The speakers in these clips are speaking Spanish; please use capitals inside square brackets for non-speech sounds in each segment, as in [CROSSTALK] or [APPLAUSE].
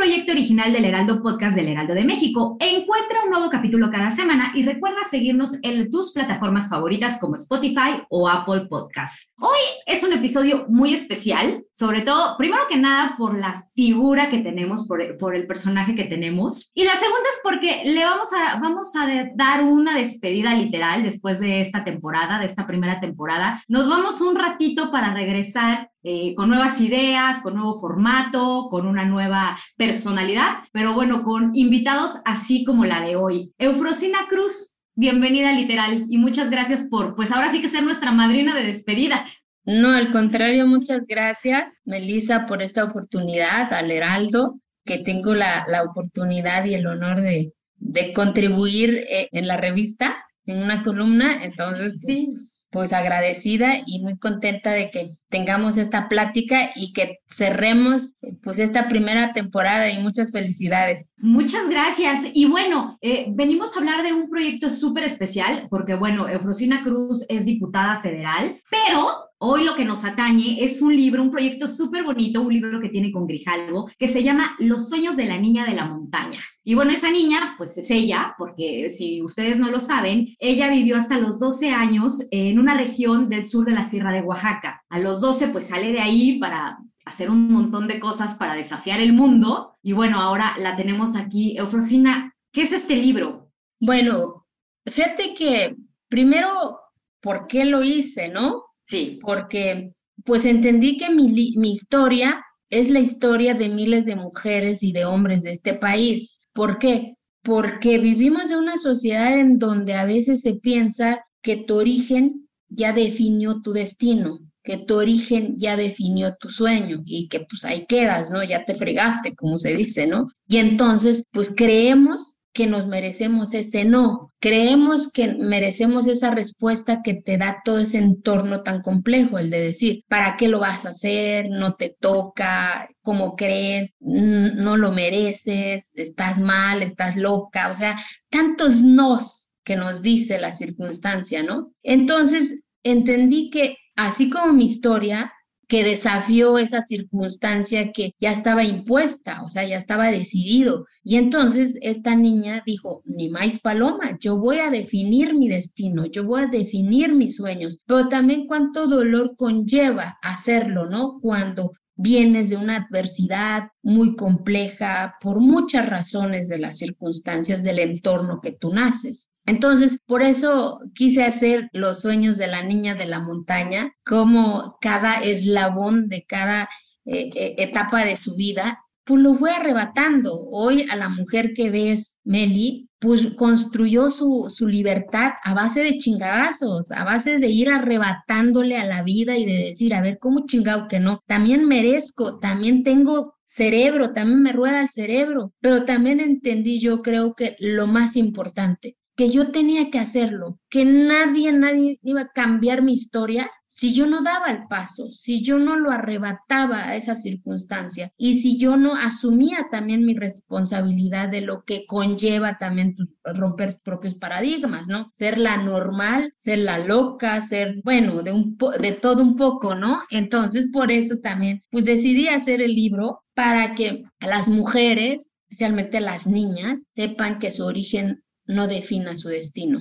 proyecto original del Heraldo Podcast del Heraldo de México. Encuentra un nuevo capítulo cada semana y recuerda seguirnos en tus plataformas favoritas como Spotify o Apple Podcasts. Hoy es un episodio muy especial, sobre todo, primero que nada, por la figura que tenemos, por, por el personaje que tenemos. Y la segunda es porque le vamos a, vamos a dar una despedida literal después de esta temporada, de esta primera temporada. Nos vamos un ratito para regresar eh, con nuevas ideas, con nuevo formato, con una nueva personalidad, pero bueno, con invitados así como la de hoy. Eufrosina Cruz, bienvenida literal y muchas gracias por, pues ahora sí que ser nuestra madrina de despedida. No, al contrario, muchas gracias, Melissa, por esta oportunidad, al Heraldo, que tengo la, la oportunidad y el honor de, de contribuir eh, en la revista, en una columna. Entonces, pues, Sí. Pues agradecida y muy contenta de que tengamos esta plática y que cerremos pues esta primera temporada y muchas felicidades. Muchas gracias. Y bueno, eh, venimos a hablar de un proyecto súper especial, porque bueno, Eufrosina Cruz es diputada federal, pero hoy lo que nos atañe es un libro, un proyecto súper bonito, un libro que tiene con Grijalvo, que se llama Los sueños de la niña de la montaña. Y bueno, esa niña, pues es ella, porque si ustedes no lo saben, ella vivió hasta los 12 años en una región del sur de la Sierra de Oaxaca. A los 12, pues sale de ahí para hacer un montón de cosas para desafiar el mundo. Y bueno, ahora la tenemos aquí. Eufrosina, ¿qué es este libro? Bueno, fíjate que primero, ¿por qué lo hice, no? Sí. Porque pues entendí que mi, mi historia es la historia de miles de mujeres y de hombres de este país. ¿Por qué? Porque vivimos en una sociedad en donde a veces se piensa que tu origen ya definió tu destino, que tu origen ya definió tu sueño y que pues ahí quedas, ¿no? Ya te fregaste, como se dice, ¿no? Y entonces pues creemos que nos merecemos ese no, creemos que merecemos esa respuesta que te da todo ese entorno tan complejo, el de decir, ¿para qué lo vas a hacer? No te toca, ¿cómo crees? No lo mereces, estás mal, estás loca, o sea, tantos nos que nos dice la circunstancia, ¿no? Entonces, entendí que así como mi historia, que desafió esa circunstancia que ya estaba impuesta, o sea, ya estaba decidido. Y entonces esta niña dijo, ni más paloma, yo voy a definir mi destino, yo voy a definir mis sueños, pero también cuánto dolor conlleva hacerlo, ¿no? Cuando vienes de una adversidad muy compleja por muchas razones de las circunstancias del entorno que tú naces. Entonces, por eso quise hacer los sueños de la niña de la montaña, como cada eslabón de cada eh, eh, etapa de su vida, pues lo fue arrebatando. Hoy a la mujer que ves, Meli, pues construyó su, su libertad a base de chingadazos, a base de ir arrebatándole a la vida y de decir, a ver, ¿cómo chingado que no? También merezco, también tengo cerebro, también me rueda el cerebro, pero también entendí yo creo que lo más importante, que yo tenía que hacerlo, que nadie, nadie iba a cambiar mi historia si yo no daba el paso, si yo no lo arrebataba a esa circunstancia y si yo no asumía también mi responsabilidad de lo que conlleva también tu- romper propios paradigmas, ¿no? Ser la normal, ser la loca, ser, bueno, de, un de todo un poco, ¿no? Entonces, por eso también, pues decidí hacer el libro para que las mujeres, especialmente las niñas, sepan que su origen no defina su destino.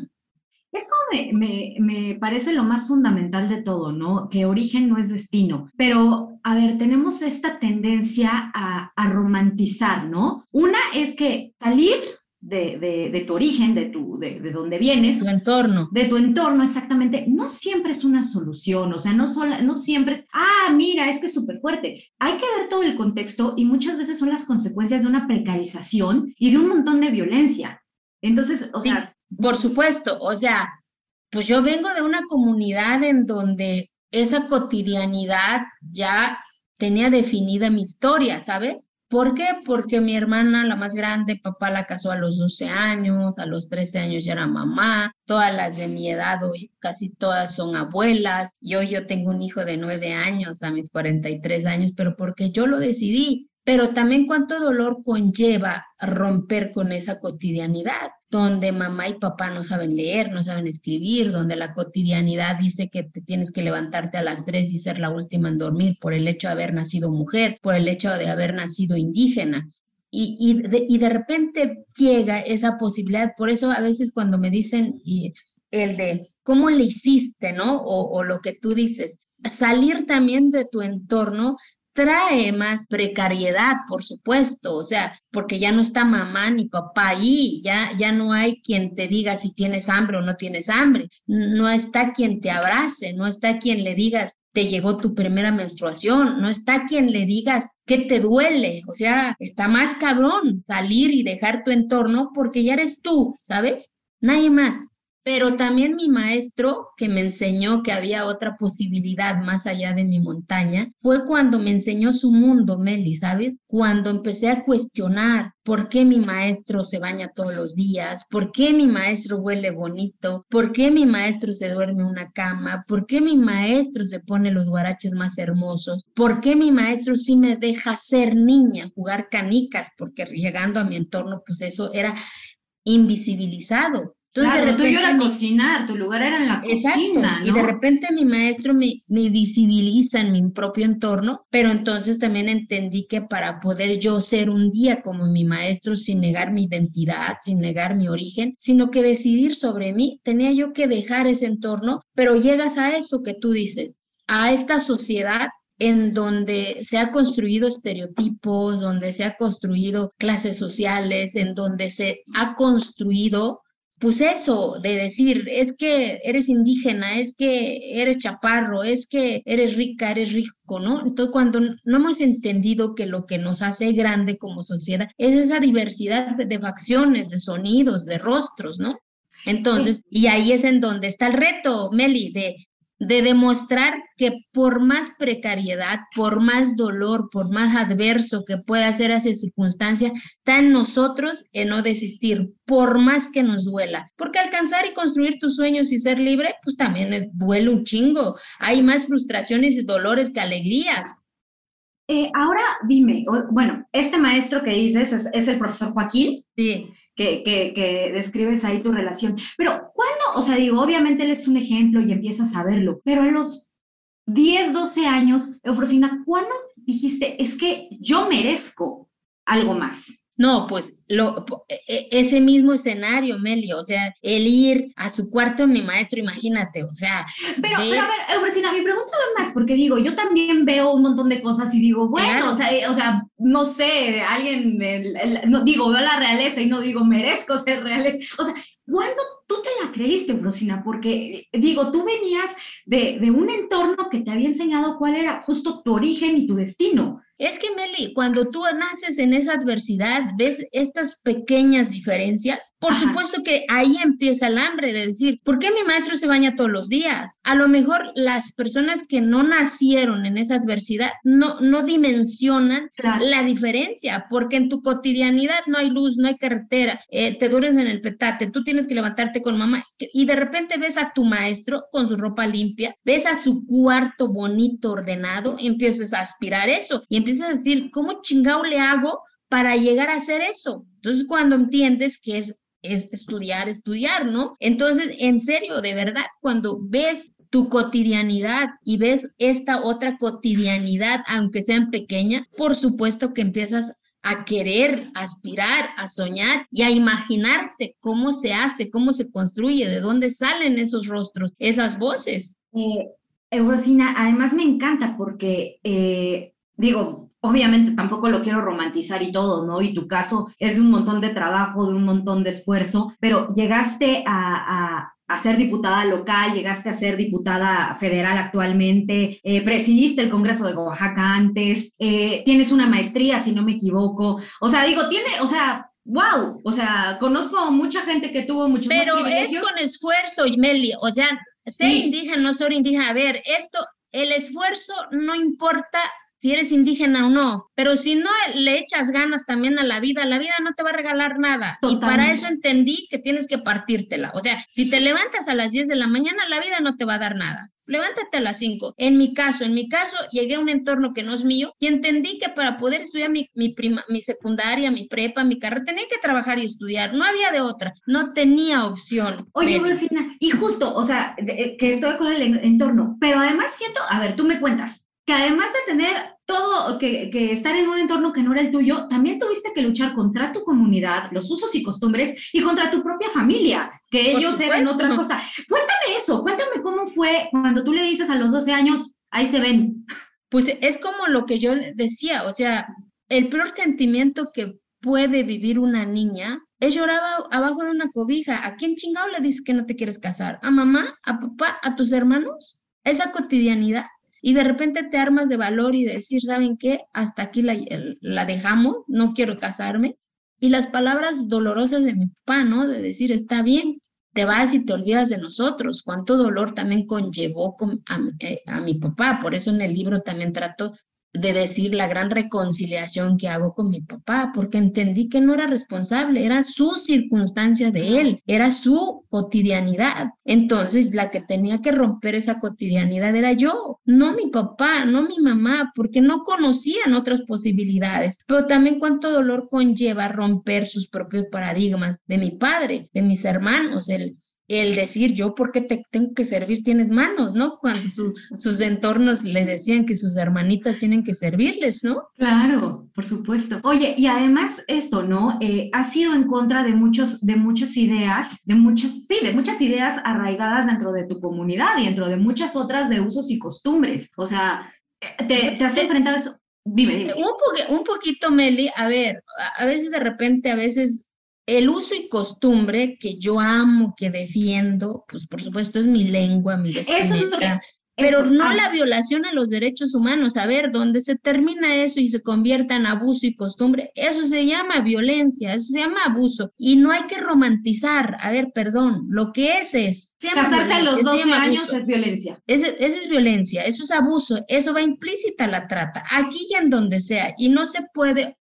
Eso me, me, me parece lo más fundamental de todo, ¿no? Que origen no es destino. Pero, a ver, tenemos esta tendencia a, a romantizar, ¿no? Una es que salir de, tu origen, de, tu, de, de dónde vienes. Tu entorno. De tu entorno, exactamente. No siempre es una solución, o sea, no, no siempre es, ah, mira, es que es súper fuerte. Hay que ver todo el contexto y muchas veces son las consecuencias de una precarización y de un montón de violencia. Entonces, o sea... Por supuesto, o sea, pues yo vengo de una comunidad en donde esa cotidianidad ya tenía definida mi historia, ¿sabes? ¿Por qué? Porque mi hermana, la más grande, papá la casó a los 12 años, a los 13 años ya era mamá, todas las de mi edad hoy, casi todas son abuelas, y hoy yo tengo un hijo de 9 años a mis 43 años, pero porque yo lo decidí, pero también cuánto dolor conlleva romper con esa cotidianidad, donde mamá y papá no saben leer, no saben escribir, donde la cotidianidad dice que te tienes que levantarte a las tres y ser la última en dormir por el hecho de haber nacido mujer, por el hecho de haber nacido indígena. Y, y, de, y de repente llega esa posibilidad, por eso a veces cuando me dicen el de cómo le hiciste, ¿no? O lo que tú dices, salir también de tu entorno trae más precariedad, por supuesto, o sea, porque ya no está mamá ni papá ahí, ya, ya no hay quien te diga si tienes hambre o no tienes hambre, no está quien te abrace, no está quien le digas te llegó tu primera menstruación, no está quien le digas que te duele, o sea, está más cabrón salir y dejar tu entorno porque ya eres tú, ¿sabes? Nadie más. Pero también mi maestro, que me enseñó que había otra posibilidad más allá de mi montaña, fue cuando me enseñó su mundo, Meli, ¿sabes? Cuando empecé a cuestionar por qué mi maestro se baña todos los días, por qué mi maestro huele bonito, por qué mi maestro se duerme en una cama, por qué mi maestro se pone los guaraches más hermosos, por qué mi maestro sí me deja ser niña, jugar canicas, porque llegando a mi entorno, pues eso era invisibilizado. Entonces, claro, de era cocinar, tu lugar era en la cocina, Y de repente mi maestro me, me visibiliza en mi propio entorno, pero entonces también entendí que para poder yo ser un día como mi maestro sin negar mi identidad, sin negar mi origen, sino que decidir sobre mí, tenía yo que dejar ese entorno, pero llegas a eso que tú dices, a esta sociedad en donde se ha construido estereotipos, donde se ha construido clases sociales, en donde se ha construido pues eso, de decir, es que eres indígena, es que eres chaparro, es que eres rica, eres rico, ¿no? Entonces, cuando no hemos entendido que lo que nos hace grande como sociedad es esa diversidad de facciones, de sonidos, de rostros, ¿no? Entonces, y ahí es en donde está el reto, Meli, de de demostrar que por más precariedad, por más dolor, por más adverso que pueda ser esa circunstancia, está en nosotros en no desistir, por más que nos duela. Porque alcanzar y construir tus sueños y ser libre, pues también duele un chingo. Hay más frustraciones y dolores que alegrías. Eh, ahora dime, bueno, este maestro que dices es, es el profesor Joaquín. Sí que, describes ahí tu relación. Pero, ¿cuándo? O sea, digo, obviamente él es un ejemplo y empiezas a verlo, pero a los 10, 12 años, Eufrosina, ¿cuándo dijiste, es que yo merezco algo más? No, pues lo, e, e, ese mismo escenario, Melio, o sea, el ir a su cuarto mi maestro, imagínate, o sea. Pero, pero a ver, Eufrosina, mi pregunta va más, porque digo, yo también veo un montón de cosas y digo, bueno, o, sea, o sea, no sé, alguien, no, digo, veo la realeza y no digo, merezco ser realeza. O sea, ¿Cuándo tú te la creíste, Eufrosina? Porque, digo, tú venías de, de, un entorno que te había enseñado cuál era justo tu origen y tu destino. Es que, Meli, cuando tú naces en esa adversidad, ves estas pequeñas diferencias, por supuesto que ahí empieza el hambre de decir, ¿por qué mi maestro se baña todos los días? A lo mejor las personas que no nacieron en esa adversidad no, no dimensionan la diferencia, porque en tu cotidianidad no hay luz, no hay carretera, eh, te duermes en el petate, tú tienes que levantarte con mamá y de repente ves a tu maestro con su ropa limpia, ves a su cuarto bonito, ordenado, empiezas a aspirar eso y empiezas a decir, ¿cómo chingado le hago para llegar a hacer eso? Entonces, cuando entiendes que es, es estudiar, estudiar, ¿no? Entonces, en serio, de verdad, cuando ves tu cotidianidad y ves esta otra cotidianidad, aunque sean pequeña, por supuesto que empiezas a querer, a aspirar, a soñar y a imaginarte cómo se hace, cómo se construye, de dónde salen esos rostros, esas voces. Eh, Eurosina, además me encanta porque eh, digo, obviamente tampoco lo quiero romantizar y todo, ¿no? Y tu caso es de un montón de trabajo, de un montón de esfuerzo, pero llegaste a, ser diputada local, llegaste a ser diputada federal actualmente, eh, presidiste el Congreso de Oaxaca antes, eh, tienes una maestría, si no me equivoco. O sea, digo, tiene, o sea, wow, o sea, conozco mucha gente que tuvo muchos Pero es con esfuerzo, Meli, o sea, ser indígena, no ser indígena, a ver, esto, el esfuerzo no importa si eres indígena o no, pero si no le echas ganas también a la vida, la vida no te va a regalar nada. Y para eso entendí que tienes que partírtela. O sea, si te levantas a las 10 de la mañana, la vida no te va a dar nada. Levántate a las 5. En mi caso, en mi caso, llegué a un entorno que no es mío y entendí que para poder estudiar mi, mi, prima, mi secundaria, mi prepa, mi carrera, tenía que trabajar y estudiar. No había de otra. No tenía opción. Oye, vecina, y justo, o sea, eh, que estoy con el entorno, pero además siento, a ver, tú me cuentas, que además de tener todo, que, que, estar en un entorno que no era el tuyo, también tuviste que luchar contra tu comunidad, los usos y costumbres y contra tu propia familia, que ellos eran otra cosa. Cuéntame eso, cuéntame cómo fue cuando tú le dices a los 12 años, ahí se ven. Pues es como lo que yo decía, o sea, el peor sentimiento que puede vivir una niña es llorar abajo de una cobija. ¿A quién chingado le dices que no te quieres casar? ¿A mamá? ¿A papá? ¿A tus hermanos? Esa cotidianidad y de repente te armas de valor y decir, ¿saben qué? Hasta aquí la, la dejamos, no quiero casarme. Y las palabras dolorosas de mi papá, ¿no? De decir, está bien, te vas y te olvidas de nosotros. Cuánto dolor también conllevó a, eh, a, mi papá. Por eso en el libro también trato de decir la gran reconciliación que hago con mi papá, porque entendí que no era responsable, era su circunstancia de él, era su cotidianidad. Entonces, la que tenía que romper esa cotidianidad era yo, no mi papá, no mi mamá, porque no conocían otras posibilidades. Pero también cuánto dolor conlleva romper sus propios paradigmas de mi padre, de mis hermanos, el el decir yo porque te tengo que servir tienes manos, ¿no? Cuando sus entornos le decían que sus hermanitas tienen que servirles, ¿no? Claro, por supuesto. Oye, y además esto, ¿no? Eh, ha sido en contra de muchos, de muchas ideas, de muchas, sí, de muchas ideas arraigadas dentro de tu comunidad y dentro de muchas otras de usos y costumbres. O sea, te, te has eh, enfrentado a eso. Dime, dime. Un, un poquito, Meli, a ver, a veces de repente, a veces el uso y costumbre que yo amo, que defiendo, pues por supuesto es mi lengua, mi vestimenta, pero no ah. la violación a los derechos humanos. A ver, donde se termina eso y se convierta en abuso y costumbre, eso se llama violencia, eso se llama abuso. Y no hay que romantizar, a ver, perdón, lo que es es... Casarse a los 12 años es violencia. eso es violencia, eso es abuso, eso va implícita la trata, aquí y en donde sea, y no se puede,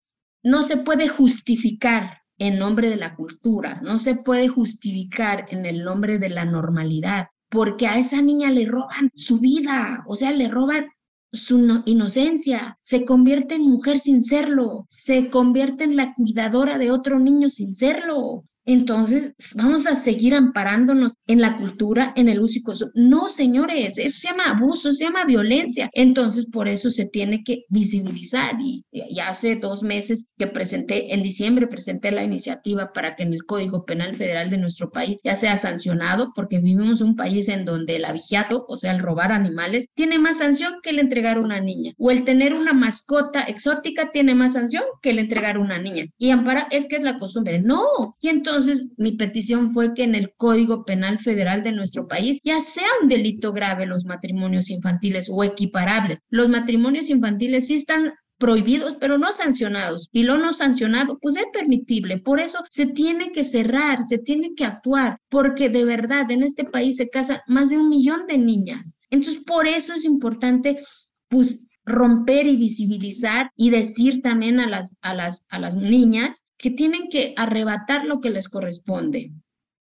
no se puede justificar en nombre de la cultura, no se puede justificar en el nombre de la normalidad, porque a esa niña le roban su vida, o sea, le roban su inocencia, se convierte en mujer sin serlo, se convierte en la cuidadora de otro niño sin serlo, entonces, vamos a seguir amparándonos en la cultura, en el uso y No, señores, eso se llama abuso, se llama violencia. Entonces, por eso se tiene que visibilizar. Y, ya hace dos meses que presenté, en diciembre presenté la iniciativa para que en el Código Penal Federal de nuestro país ya sea sancionado, porque vivimos en un país en donde el avigiato, o sea, el robar animales, tiene más sanción que el entregar a una niña. O el tener una mascota exótica tiene más sanción que el entregar a una niña. Y ampara, es que es la costumbre. No. Y entonces, entonces mi petición fue que en el Código Penal Federal de nuestro país ya sea un delito grave los matrimonios infantiles o equiparables. Los matrimonios infantiles sí están prohibidos, pero no sancionados. Y lo no sancionado, pues es permitible. Por eso se tiene que cerrar, se tiene que actuar, porque de verdad en este país se casan más de un millón de niñas. Entonces, por eso es importante, pues, romper y visibilizar y decir también a las, a las, a las niñas que tienen que arrebatar lo que les corresponde.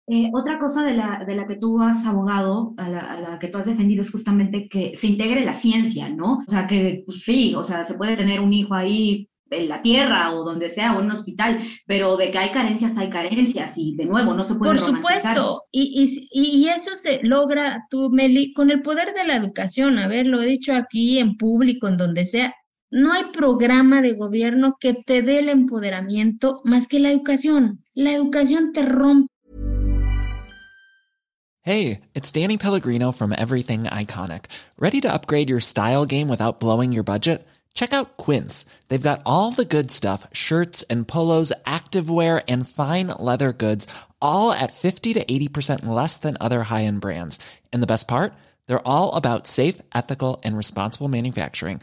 Eh, otra cosa de la, de la, que tú has abogado, a la, que tú has defendido, es justamente que se integre la ciencia, ¿no? O sea, que, pues sí, o sea, se puede tener un hijo ahí en la tierra o donde sea, o en un hospital, pero de que hay carencias, hay carencias y de nuevo no se puede Por supuesto, y, y, y, eso se logra, tú, Meli, con el poder de la educación, haberlo dicho aquí en público, en donde sea, no hay programa de gobierno que te dé el empoderamiento más que la educación. La educación te rompe. Hey, it's Danny Pellegrino from Everything Iconic. ¿Ready to upgrade your style game without blowing your budget? Check out Quince. They've got all the good stuff shirts and polos, activewear, and fine leather goods, all at 50 to 80% less than other high end brands. And the best part? They're all about safe, ethical, and responsible manufacturing.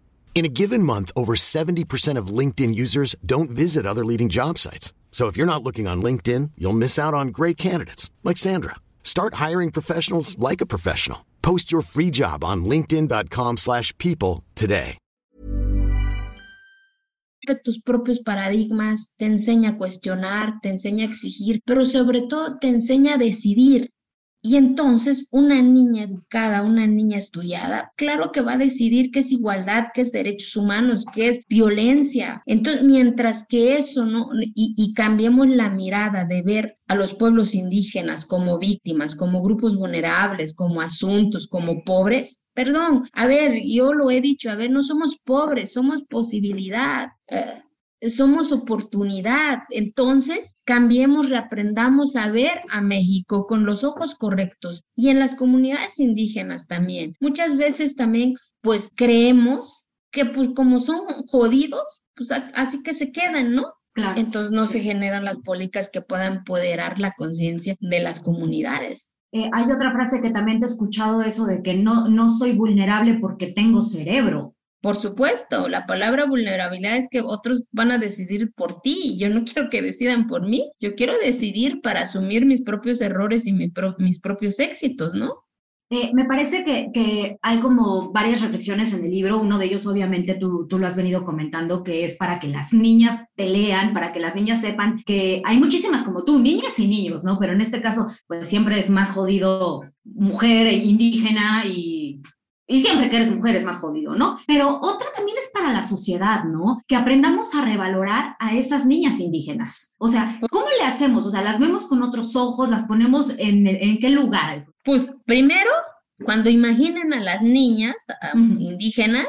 In a given month, over 70% of LinkedIn users don't visit other leading job sites. So if you're not looking on LinkedIn, you'll miss out on great candidates like Sandra. Start hiring professionals like a professional. Post your free job on linkedin.com/people today. tus propios paradigmas, te enseña a cuestionar, te enseña a exigir, pero sobre todo te enseña a decidir. Y entonces una niña educada, una niña estudiada, claro que va a decidir qué es igualdad, qué es derechos humanos, qué es violencia. Entonces, mientras que eso no, y, cambiemos la mirada de ver a los pueblos indígenas como víctimas, como grupos vulnerables, como asuntos, como pobres, perdón, a ver, yo lo he dicho, a ver, no somos pobres, somos posibilidad. Eh, somos oportunidad. Entonces, cambiemos, reaprendamos a ver a México con los ojos correctos y en las comunidades indígenas también. Muchas veces también, pues creemos que pues como son jodidos, pues así que se quedan, ¿no? Claro. Entonces no se generan las políticas que puedan empoderar la conciencia de las comunidades. Eh, hay otra frase que también te he escuchado, eso de que no, no soy vulnerable porque tengo cerebro. Por supuesto, la palabra vulnerabilidad es que otros van a decidir por ti. Yo no [LAUGHS] quiero que decidan por mí. Yo quiero decidir para asumir mis propios errores y mis propios éxitos, ¿no? Eh, me parece que, que, hay como varias reflexiones en el libro. Uno de ellos, obviamente, tú, tú lo has venido comentando, que es para que las niñas te lean, para que las niñas sepan que hay muchísimas como tú, niñas y niños, ¿no? Pero en este caso, pues siempre es más jodido mujer e indígena y y siempre que eres mujer es más jodido, ¿no? Pero otra también es para la sociedad, ¿no? Que aprendamos a revalorar a esas niñas indígenas. O sea, ¿cómo le hacemos? O sea, las vemos con otros ojos, las ponemos en, en qué lugar. Pues primero, cuando imaginen a las niñas uh -huh. indígenas,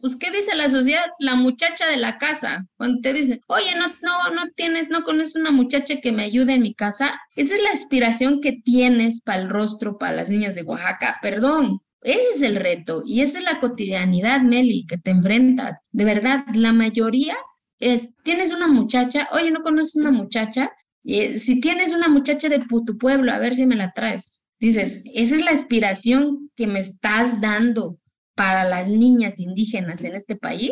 pues, ¿qué dice la sociedad? La muchacha de la casa. Cuando te dice, oye, no, no, no tienes, no conoces una muchacha que me ayude en mi casa. Esa es la aspiración que tienes para el rostro, para las niñas de Oaxaca. Perdón, ese es el reto y esa es la cotidianidad, Meli, que te enfrentas. De verdad, la mayoría es, tienes una muchacha, oye, ¿no conoces una muchacha? Eh, si tienes una muchacha de tu pueblo, a ver si me la traes. Dices, esa es la aspiración que me estás dando para las niñas indígenas en este país.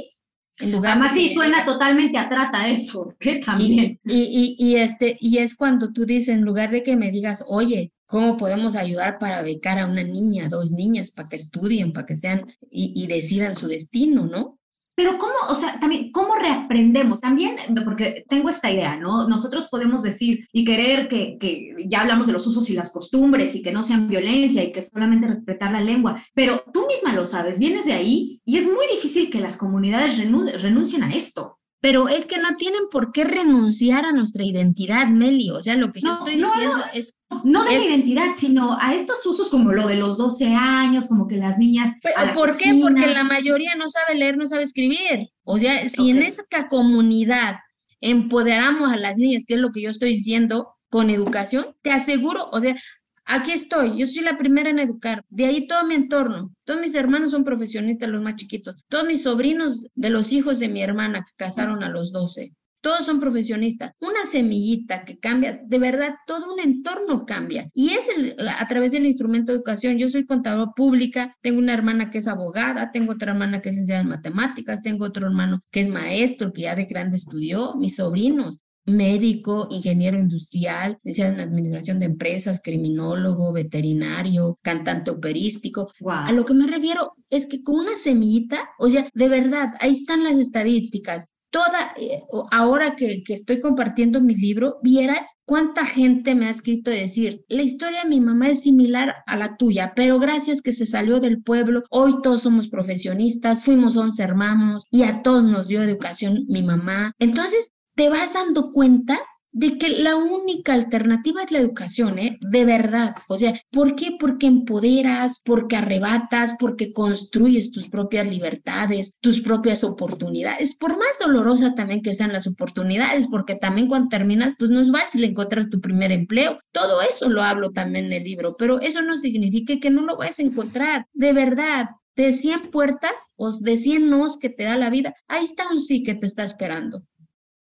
En lugar Además, sí, suena totalmente a trata eso, que también. Y, y, y, este, y es cuando tú dices, en lugar de que me digas, oye, ¿cómo podemos ayudar para becar a una niña, dos niñas, para que estudien, para que sean y, decidan su destino, ¿no? Pero cómo, o sea, también, ¿cómo reaprendemos? También, porque tengo esta idea, ¿no? Nosotros podemos decir y querer que, que, ya hablamos de los usos y las costumbres y que no sean violencia y que solamente respetar la lengua, pero tú misma lo sabes, vienes de ahí y es muy difícil que las comunidades renun renuncien a esto. Pero es que no tienen por qué renunciar a nuestra identidad, Meli. O sea, lo que yo estoy no, diciendo no. es no de es, la identidad, sino a estos usos como lo de los 12 años, como que las niñas. ¿Por qué? Porque la mayoría no sabe leer, no sabe escribir. O sea, si okay. en esa comunidad empoderamos a las niñas, que es lo que yo estoy diciendo, con educación, te aseguro, o sea, aquí estoy, yo soy la primera en educar, de ahí todo mi entorno, todos mis hermanos son profesionistas, los más chiquitos, todos mis sobrinos de los hijos de mi hermana que casaron a los 12, todos son profesionistas. Una semillita que cambia, de verdad, todo un entorno cambia. Y es el, a través del instrumento de educación. Yo soy contadora pública, tengo una hermana que es abogada, tengo otra hermana que es licenciada en matemáticas, tengo otro hermano que es maestro, que ya de grande estudió, mis sobrinos médico, ingeniero industrial, licenciado en administración de empresas, criminólogo, veterinario, cantante operístico. Wow. A lo que me refiero es que con una semillita, o sea, de verdad, ahí están las estadísticas toda, eh, ahora que, que, estoy compartiendo mi libro, vieras cuánta gente me ha escrito decir, la historia de mi mamá es similar a la tuya, pero gracias que se salió del pueblo, hoy todos somos profesionistas, fuimos 11 hermanos y a todos nos dio educación mi mamá. Entonces, te vas dando cuenta de que la única alternativa es la educación, ¿eh? De verdad. O sea, ¿por qué? Porque empoderas, porque arrebatas, porque construyes tus propias libertades, tus propias oportunidades. Por más dolorosa también que sean las oportunidades, porque también cuando terminas, pues no es fácil encontrar tu primer empleo. Todo eso lo hablo también en el libro, pero eso no significa que no lo vayas a encontrar. De verdad, de 100 puertas o de 100 nos que te da la vida, ahí está un sí que te está esperando.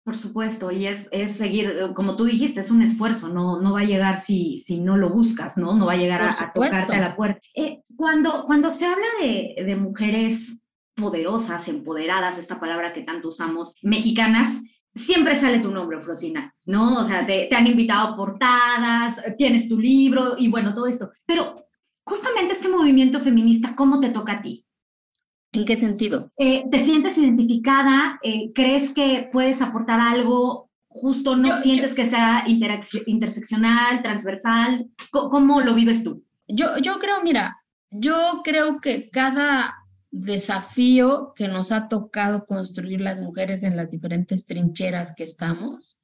Por supuesto, y es, es seguir, como tú dijiste, es un esfuerzo, no, no va a llegar si, si no lo buscas, ¿no? No va a llegar a, tocarte a la puerta. Eh, cuando, cuando se habla de, de mujeres poderosas, empoderadas, esta palabra que tanto usamos, mexicanas, siempre sale tu nombre, Frosina, ¿no? O sea, te, te, han invitado a portadas, tienes tu libro y bueno, todo esto. Pero justamente este movimiento feminista, ¿cómo te toca a ti? ¿En qué sentido? Eh, ¿Te sientes identificada? Eh, ¿Crees que puedes aportar algo? Justo no sientes que sea interseccional, transversal. ¿Cómo, lo vives tú? Yo, yo creo, mira, yo creo que cada desafío que nos ha tocado construir las mujeres en las diferentes trincheras que estamos,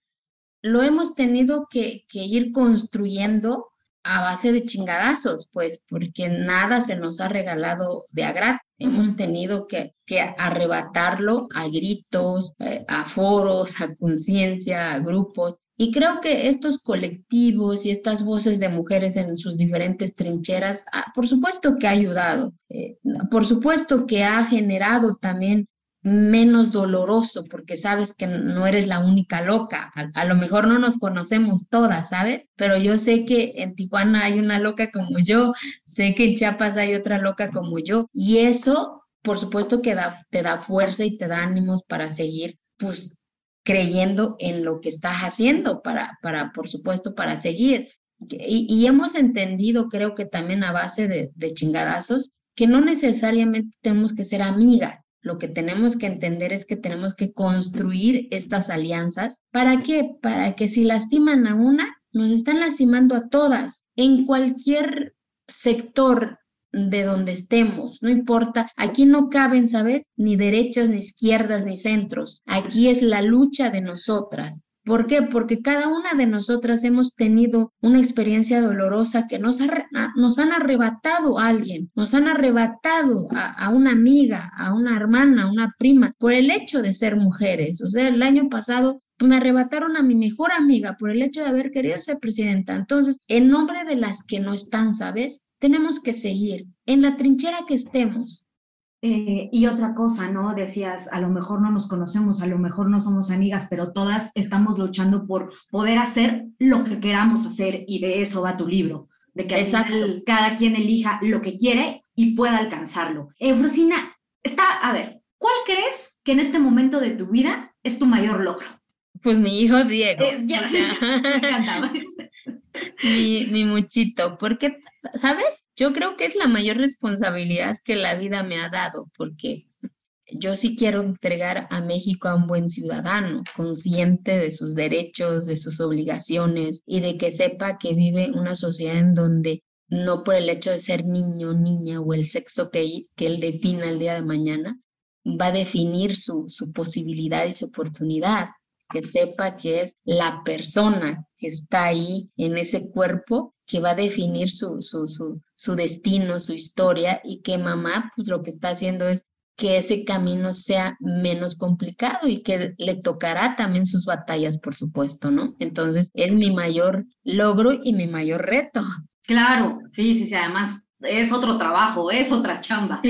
lo hemos tenido que, que ir construyendo a base de chingadazos, pues, porque nada se nos ha regalado de a Hemos tenido que, que, arrebatarlo a gritos, eh, a foros, a conciencia, a grupos. Y creo que estos colectivos y estas voces de mujeres en sus diferentes trincheras, ah, por supuesto que ha ayudado, eh, por supuesto que ha generado también menos doloroso porque sabes que no eres la única loca. A, lo mejor no nos conocemos todas, ¿sabes? Pero yo sé que en Tijuana hay una loca como yo, sé que en Chiapas hay otra loca como yo y eso, por supuesto te da fuerza y te da ánimos para seguir, pues creyendo en lo que estás haciendo, para, para por supuesto, para seguir. Y, hemos entendido, creo que también a base de chingadazos, que no necesariamente tenemos que ser amigas lo que tenemos que entender es que tenemos que construir estas alianzas. ¿Para qué? Para que si lastiman a una, nos están lastimando a todas, en cualquier sector de donde estemos, no importa, aquí no caben, ¿sabes? Ni derechas, ni izquierdas, ni centros, aquí es la lucha de nosotras, ¿Por qué? Porque cada una de nosotras hemos tenido una experiencia dolorosa que nos, nos han arrebatado a alguien, nos han arrebatado a, una amiga, a una hermana, a una prima, por el hecho de ser mujeres. O sea, el año pasado me arrebataron a mi mejor amiga por el hecho de haber querido ser presidenta. Entonces, en nombre de las que no están, ¿sabes? Tenemos que seguir en la trinchera que estemos, eh, y otra cosa, ¿no? Decías, a lo mejor no nos conocemos, a lo mejor no somos amigas, pero todas estamos luchando por poder hacer lo que queramos hacer y de eso va tu libro, de que cada quien elija lo que quiere y pueda alcanzarlo. Eh, está, a ver, ¿cuál crees que en este momento de tu vida es tu mayor logro? Pues mi hijo Diego. Eh, ya, [LAUGHS] me encantaba. [LAUGHS] mi, mi muchito, porque, ¿sabes? Yo creo que es la mayor responsabilidad que la vida me ha dado, porque yo sí quiero entregar a México a un buen ciudadano, consciente de sus derechos, de sus obligaciones y de que sepa que vive una sociedad en donde no por el hecho de ser niño, niña o el sexo que, que él defina el día de mañana, va a definir su, su posibilidad y su oportunidad que sepa que es la persona que está ahí en ese cuerpo que va a definir su, su, su, su destino, su historia y que mamá pues lo que está haciendo es que ese camino sea menos complicado y que le tocará también sus batallas, por supuesto, ¿no? Entonces, es mi mayor logro y mi mayor reto. Claro, sí, sí, sí, además es otro trabajo, es otra chamba.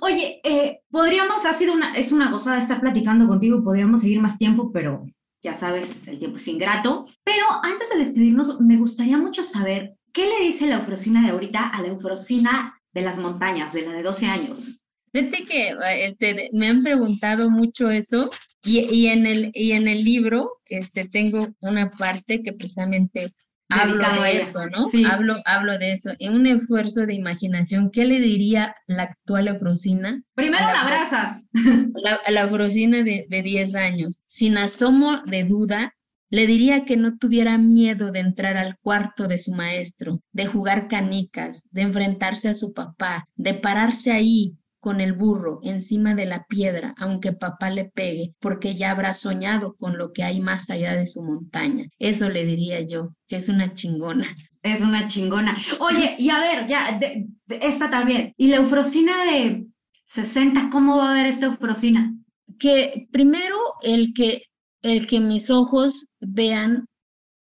Oye, eh, podríamos, ha sido una, es una gozada estar platicando contigo, podríamos seguir más tiempo, pero ya sabes, el tiempo es ingrato. Pero antes de despedirnos, me gustaría mucho saber qué le dice la eufrosina de ahorita a la eufrosina de las montañas, de la de 12 años. Fíjate que este, me han preguntado mucho eso y, y, en el, y en el libro este, tengo una parte que precisamente hablo de eso, ¿no? Hablo, hablo de eso. En un esfuerzo de imaginación, ¿qué le diría la actual Eufrosina? Primero la abrazas. A la Eufrosina de, de 10 años. Sin asomo de duda, le diría que no tuviera miedo de entrar al cuarto de su maestro, de jugar canicas, de enfrentarse a su papá, de pararse ahí, con el burro encima de la piedra, aunque papá le pegue, porque ya habrá soñado con lo que hay más allá de su montaña. Eso le diría yo, que es una chingona. Es una chingona. Oye, y a ver, ya, esta también. ¿Y la eufrosina de 60, cómo va a ver esta eufrosina? Que primero el que, el que mis ojos vean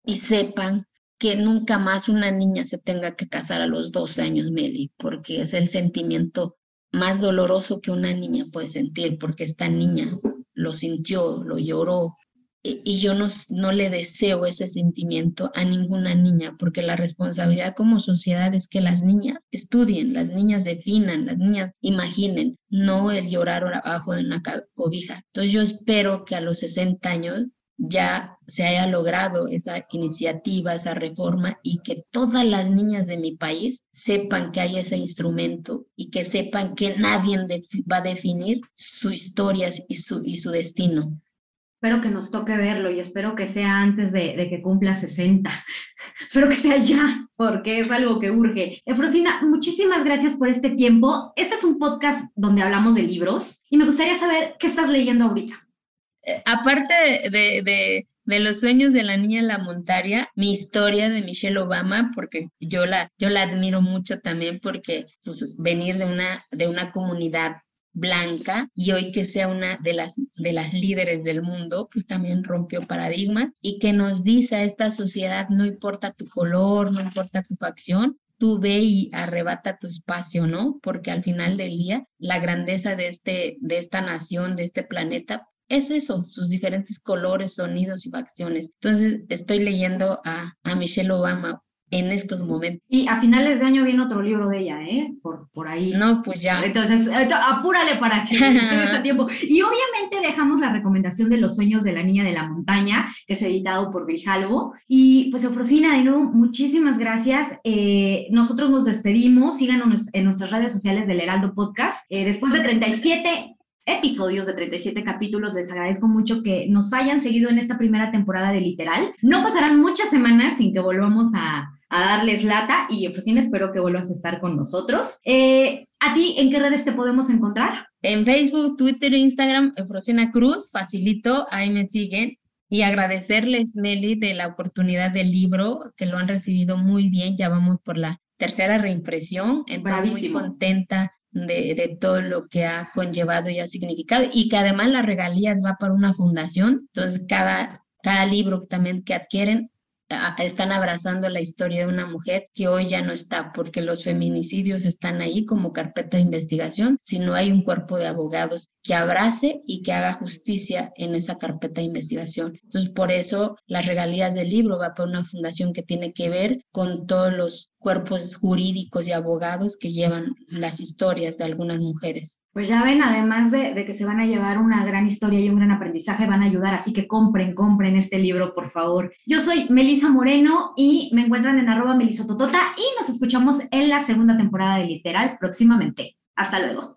y sepan que nunca más una niña se tenga que casar a los 12 años, Meli, porque es el sentimiento más doloroso que una niña puede sentir, porque esta niña lo sintió, lo lloró, y yo no, no le deseo ese sentimiento a ninguna niña, porque la responsabilidad como sociedad es que las niñas estudien, las niñas definan, las niñas imaginen, no el llorar abajo de una cobija. Entonces yo espero que a los 60 años ya se haya logrado esa iniciativa, esa reforma y que todas las niñas de mi país sepan que hay ese instrumento y que sepan que nadie va a definir su historia y su, y su destino. Espero que nos toque verlo y espero que sea antes de, de que cumpla 60. [LAUGHS] espero que sea ya, porque es algo que urge. Efrosina, muchísimas gracias por este tiempo. Este es un podcast donde hablamos de libros y me gustaría saber qué estás leyendo ahorita. Aparte de, de, de, los sueños de la niña en la montaria, mi historia de Michelle Obama, porque yo la, yo la admiro mucho también porque pues, venir de una, de una comunidad blanca y hoy que sea una de las, de las líderes del mundo, pues también rompió paradigmas y que nos dice a esta sociedad, no importa tu color, no importa tu facción, tú ve y arrebata tu espacio, ¿no? Porque al final del día, la grandeza de, este, de esta nación, de este planeta, es eso, sus diferentes colores, sonidos y facciones. Entonces, estoy leyendo a, a Michelle Obama en estos momentos. Y a finales de año viene otro libro de ella, ¿eh? Por, por ahí. No, pues ya. Entonces, apúrale para que tengas [LAUGHS] a tiempo. Y obviamente dejamos la recomendación de Los sueños de la niña de la montaña, que es editado por Grijalvo. Y pues, Eufrosina, de nuevo, muchísimas gracias. Eh, nosotros nos despedimos. Síganos en nuestras redes sociales del Heraldo Podcast. Eh, después de 37 episodios de 37 capítulos. Les agradezco mucho que nos hayan seguido en esta primera temporada de Literal. No pasarán muchas semanas sin que volvamos a, darles lata y Efrosina, espero que vuelvas a estar con nosotros. Eh, ¿A ti en qué redes te podemos encontrar? En Facebook, Twitter Instagram, Efrosina Cruz, facilito, ahí me siguen. Y agradecerles, Meli, de la oportunidad del libro, que lo han recibido muy bien. Ya vamos por la tercera reimpresión. Entonces, muy contenta de, todo lo que ha conllevado y ha significado y que además las regalías va para una fundación. Entonces, cada, cada libro también que adquieren están abrazando la historia de una mujer que hoy ya no está, porque los feminicidios están ahí como carpeta de investigación, si no hay un cuerpo de abogados que abrace y que haga justicia en esa carpeta de investigación. Entonces, por eso las regalías del libro va para una fundación que tiene que ver con todos los cuerpos jurídicos y abogados que llevan las historias de algunas mujeres. Pues ya ven, además de, de, que se van a llevar una gran historia y un gran aprendizaje, van a ayudar, así que compren, compren este libro, por favor. Yo soy Melisa Moreno y me encuentran en arroba melisototota y nos escuchamos en la segunda temporada de Literal próximamente. Hasta luego.